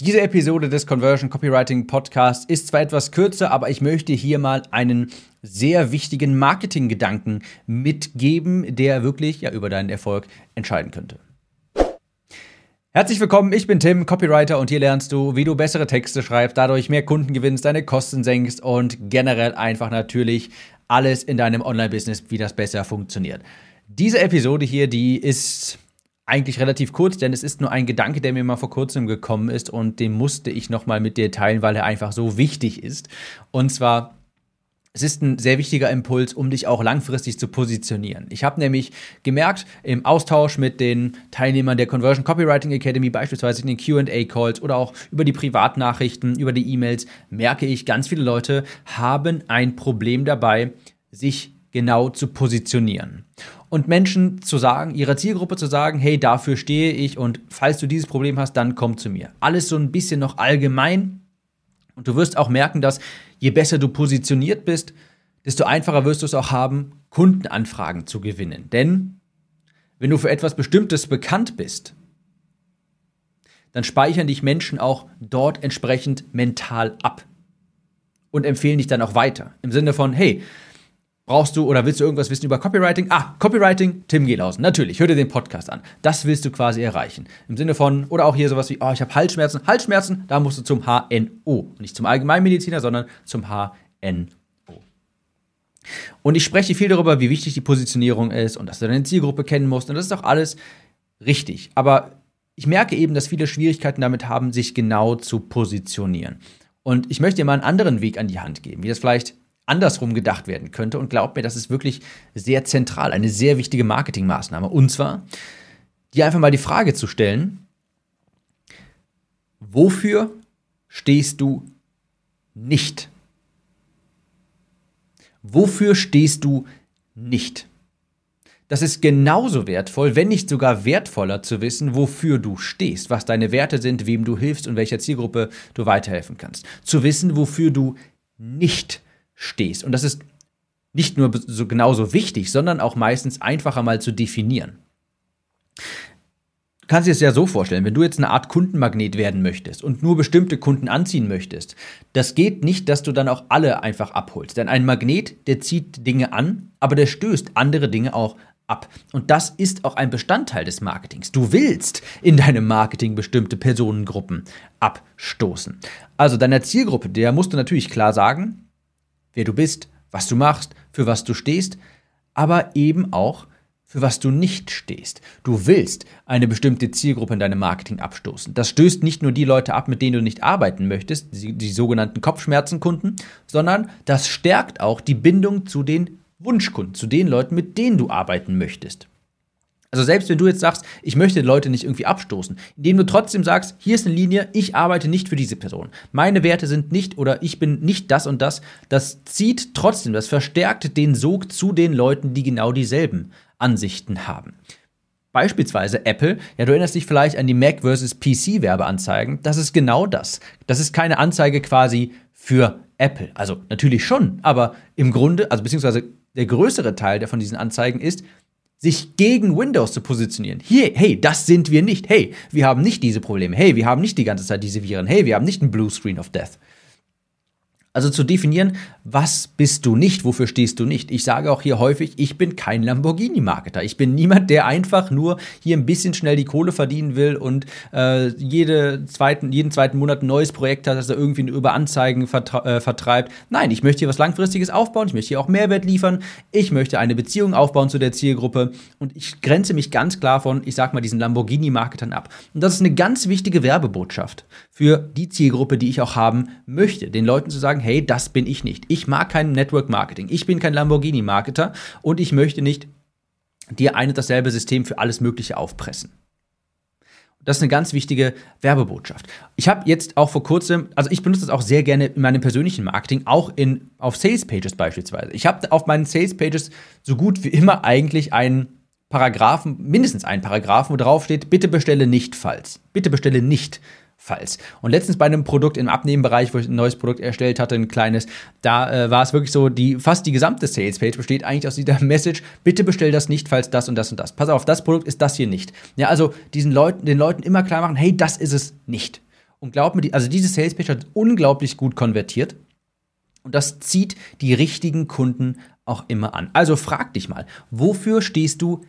Diese Episode des Conversion Copywriting Podcasts ist zwar etwas kürzer, aber ich möchte hier mal einen sehr wichtigen Marketinggedanken mitgeben, der wirklich ja über deinen Erfolg entscheiden könnte. Herzlich willkommen, ich bin Tim, Copywriter und hier lernst du, wie du bessere Texte schreibst, dadurch mehr Kunden gewinnst, deine Kosten senkst und generell einfach natürlich alles in deinem Online-Business, wie das besser funktioniert. Diese Episode hier, die ist eigentlich relativ kurz, denn es ist nur ein Gedanke, der mir mal vor kurzem gekommen ist und den musste ich nochmal mit dir teilen, weil er einfach so wichtig ist. Und zwar, es ist ein sehr wichtiger Impuls, um dich auch langfristig zu positionieren. Ich habe nämlich gemerkt, im Austausch mit den Teilnehmern der Conversion Copywriting Academy, beispielsweise in den QA-Calls oder auch über die Privatnachrichten, über die E-Mails, merke ich, ganz viele Leute haben ein Problem dabei, sich genau zu positionieren und Menschen zu sagen, ihrer Zielgruppe zu sagen, hey, dafür stehe ich und falls du dieses Problem hast, dann komm zu mir. Alles so ein bisschen noch allgemein und du wirst auch merken, dass je besser du positioniert bist, desto einfacher wirst du es auch haben, Kundenanfragen zu gewinnen. Denn wenn du für etwas Bestimmtes bekannt bist, dann speichern dich Menschen auch dort entsprechend mental ab und empfehlen dich dann auch weiter. Im Sinne von, hey, Brauchst du oder willst du irgendwas wissen über Copywriting? Ah, Copywriting, Tim Gehlhausen. Natürlich, hör dir den Podcast an. Das willst du quasi erreichen. Im Sinne von, oder auch hier sowas wie, oh, ich habe Halsschmerzen. Halsschmerzen, da musst du zum HNO. Nicht zum Allgemeinmediziner, sondern zum HNO. Und ich spreche viel darüber, wie wichtig die Positionierung ist und dass du deine Zielgruppe kennen musst. Und das ist auch alles richtig. Aber ich merke eben, dass viele Schwierigkeiten damit haben, sich genau zu positionieren. Und ich möchte dir mal einen anderen Weg an die Hand geben, wie das vielleicht andersrum gedacht werden könnte. Und glaubt mir, das ist wirklich sehr zentral, eine sehr wichtige Marketingmaßnahme. Und zwar, dir einfach mal die Frage zu stellen, wofür stehst du nicht? Wofür stehst du nicht? Das ist genauso wertvoll, wenn nicht sogar wertvoller zu wissen, wofür du stehst, was deine Werte sind, wem du hilfst und welcher Zielgruppe du weiterhelfen kannst. Zu wissen, wofür du nicht stehst. Und das ist nicht nur so genauso wichtig, sondern auch meistens einfacher mal zu definieren. Du kannst dir es ja so vorstellen, wenn du jetzt eine Art Kundenmagnet werden möchtest und nur bestimmte Kunden anziehen möchtest, das geht nicht, dass du dann auch alle einfach abholst. Denn ein Magnet, der zieht Dinge an, aber der stößt andere Dinge auch ab. Und das ist auch ein Bestandteil des Marketings. Du willst in deinem Marketing bestimmte Personengruppen abstoßen. Also deiner Zielgruppe, der musst du natürlich klar sagen, wer du bist, was du machst, für was du stehst, aber eben auch für was du nicht stehst. Du willst eine bestimmte Zielgruppe in deinem Marketing abstoßen. Das stößt nicht nur die Leute ab, mit denen du nicht arbeiten möchtest, die, die sogenannten Kopfschmerzenkunden, sondern das stärkt auch die Bindung zu den Wunschkunden, zu den Leuten, mit denen du arbeiten möchtest. Also selbst wenn du jetzt sagst, ich möchte Leute nicht irgendwie abstoßen, indem du trotzdem sagst, hier ist eine Linie, ich arbeite nicht für diese Person. Meine Werte sind nicht oder ich bin nicht das und das, das zieht trotzdem, das verstärkt den Sog zu den Leuten, die genau dieselben Ansichten haben. Beispielsweise Apple, ja, du erinnerst dich vielleicht an die Mac versus PC Werbeanzeigen, das ist genau das. Das ist keine Anzeige quasi für Apple. Also natürlich schon, aber im Grunde, also beziehungsweise der größere Teil der von diesen Anzeigen ist, sich gegen Windows zu positionieren. Hier, hey, das sind wir nicht. Hey, wir haben nicht diese Probleme. Hey, wir haben nicht die ganze Zeit diese Viren. Hey, wir haben nicht einen Blue Screen of Death. Also zu definieren, was bist du nicht, wofür stehst du nicht. Ich sage auch hier häufig, ich bin kein Lamborghini-Marketer. Ich bin niemand, der einfach nur hier ein bisschen schnell die Kohle verdienen will und äh, jede zweiten, jeden zweiten Monat ein neues Projekt hat, das er irgendwie über Anzeigen äh, vertreibt. Nein, ich möchte hier was Langfristiges aufbauen, ich möchte hier auch Mehrwert liefern, ich möchte eine Beziehung aufbauen zu der Zielgruppe und ich grenze mich ganz klar von, ich sag mal, diesen Lamborghini-Marketern ab. Und das ist eine ganz wichtige Werbebotschaft für die Zielgruppe, die ich auch haben möchte. Den Leuten zu sagen, hey, das bin ich nicht. Ich mag kein Network Marketing. Ich bin kein Lamborghini-Marketer und ich möchte nicht dir ein und dasselbe System für alles Mögliche aufpressen. Das ist eine ganz wichtige Werbebotschaft. Ich habe jetzt auch vor kurzem, also ich benutze das auch sehr gerne in meinem persönlichen Marketing, auch in, auf Sales Pages beispielsweise. Ich habe auf meinen Sales Pages so gut wie immer eigentlich einen Paragraphen, mindestens einen Paragraphen, wo drauf steht, bitte bestelle nicht falls. Bitte bestelle nicht falls. Und letztens bei einem Produkt im Abnehmenbereich, wo ich ein neues Produkt erstellt hatte, ein kleines, da äh, war es wirklich so, die fast die gesamte Salespage besteht eigentlich aus dieser Message, bitte bestell das nicht, falls das und das und das. Pass auf, das Produkt ist das hier nicht. Ja, also diesen Leuten, den Leuten immer klar machen, hey, das ist es nicht. Und glaub mir, also diese Sales Page hat unglaublich gut konvertiert. Und das zieht die richtigen Kunden auch immer an. Also frag dich mal, wofür stehst du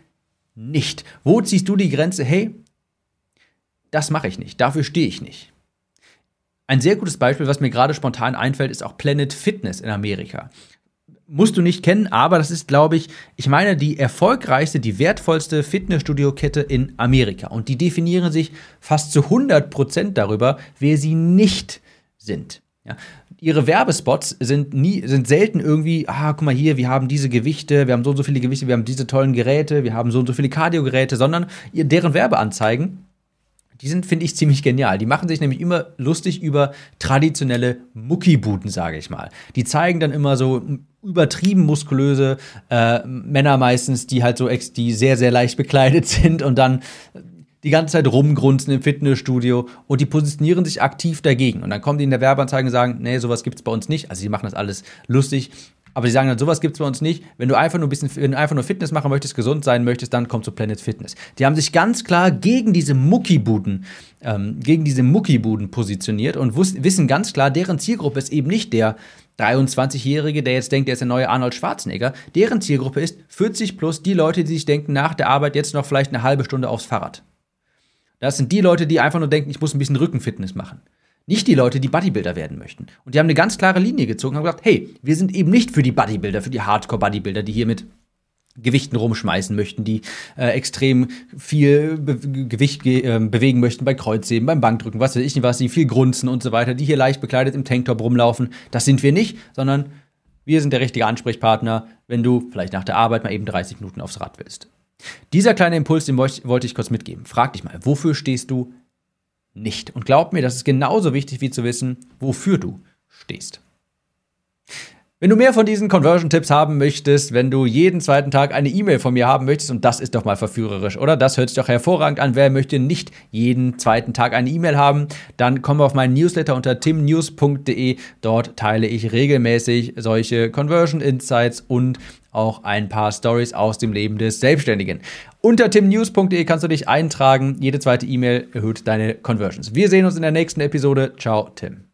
nicht? Wo ziehst du die Grenze? Hey, das mache ich nicht, dafür stehe ich nicht. Ein sehr gutes Beispiel, was mir gerade spontan einfällt, ist auch Planet Fitness in Amerika. Musst du nicht kennen, aber das ist, glaube ich, ich meine, die erfolgreichste, die wertvollste Fitnessstudio-Kette in Amerika. Und die definieren sich fast zu 100% darüber, wer sie nicht sind. Ja, ihre Werbespots sind nie, sind selten irgendwie, ah, guck mal hier, wir haben diese Gewichte, wir haben so und so viele Gewichte, wir haben diese tollen Geräte, wir haben so und so viele Kardiogeräte, sondern deren Werbeanzeigen, die sind, finde ich, ziemlich genial. Die machen sich nämlich immer lustig über traditionelle Muckibuden, sage ich mal. Die zeigen dann immer so übertrieben muskulöse äh, Männer meistens, die halt so, ex die sehr, sehr leicht bekleidet sind und dann die ganze Zeit rumgrunzen im Fitnessstudio und die positionieren sich aktiv dagegen. Und dann kommen die in der Werbeanzeige und sagen, nee, sowas gibt es bei uns nicht. Also die machen das alles lustig. Aber sie sagen dann, sowas gibt es bei uns nicht. Wenn du einfach nur ein bisschen, wenn du einfach nur Fitness machen möchtest, gesund sein möchtest, dann komm zu Planet Fitness. Die haben sich ganz klar gegen diese Muckibuden, ähm, gegen diese Muckibuden positioniert und wissen ganz klar, deren Zielgruppe ist eben nicht der 23-Jährige, der jetzt denkt, er ist der neue Arnold Schwarzenegger. Deren Zielgruppe ist 40 plus die Leute, die sich denken, nach der Arbeit jetzt noch vielleicht eine halbe Stunde aufs Fahrrad. Das sind die Leute, die einfach nur denken, ich muss ein bisschen Rückenfitness machen. Nicht die Leute, die Bodybuilder werden möchten. Und die haben eine ganz klare Linie gezogen und haben gesagt, hey, wir sind eben nicht für die Bodybuilder, für die Hardcore-Bodybuilder, die hier mit Gewichten rumschmeißen möchten, die äh, extrem viel Be Gewicht äh, bewegen möchten bei Kreuzheben, beim Bankdrücken, was weiß ich nicht was, die viel grunzen und so weiter, die hier leicht bekleidet im Tanktop rumlaufen. Das sind wir nicht, sondern wir sind der richtige Ansprechpartner, wenn du vielleicht nach der Arbeit mal eben 30 Minuten aufs Rad willst. Dieser kleine Impuls, den wollte ich kurz mitgeben. Frag dich mal, wofür stehst du nicht? Und glaub mir, das ist genauso wichtig wie zu wissen, wofür du stehst. Wenn du mehr von diesen Conversion-Tipps haben möchtest, wenn du jeden zweiten Tag eine E-Mail von mir haben möchtest, und das ist doch mal verführerisch, oder? Das hört sich doch hervorragend an. Wer möchte nicht jeden zweiten Tag eine E-Mail haben? Dann komm auf meinen Newsletter unter timnews.de. Dort teile ich regelmäßig solche Conversion-Insights und auch ein paar Stories aus dem Leben des Selbstständigen. Unter timnews.de kannst du dich eintragen. Jede zweite E-Mail erhöht deine Conversions. Wir sehen uns in der nächsten Episode. Ciao, Tim.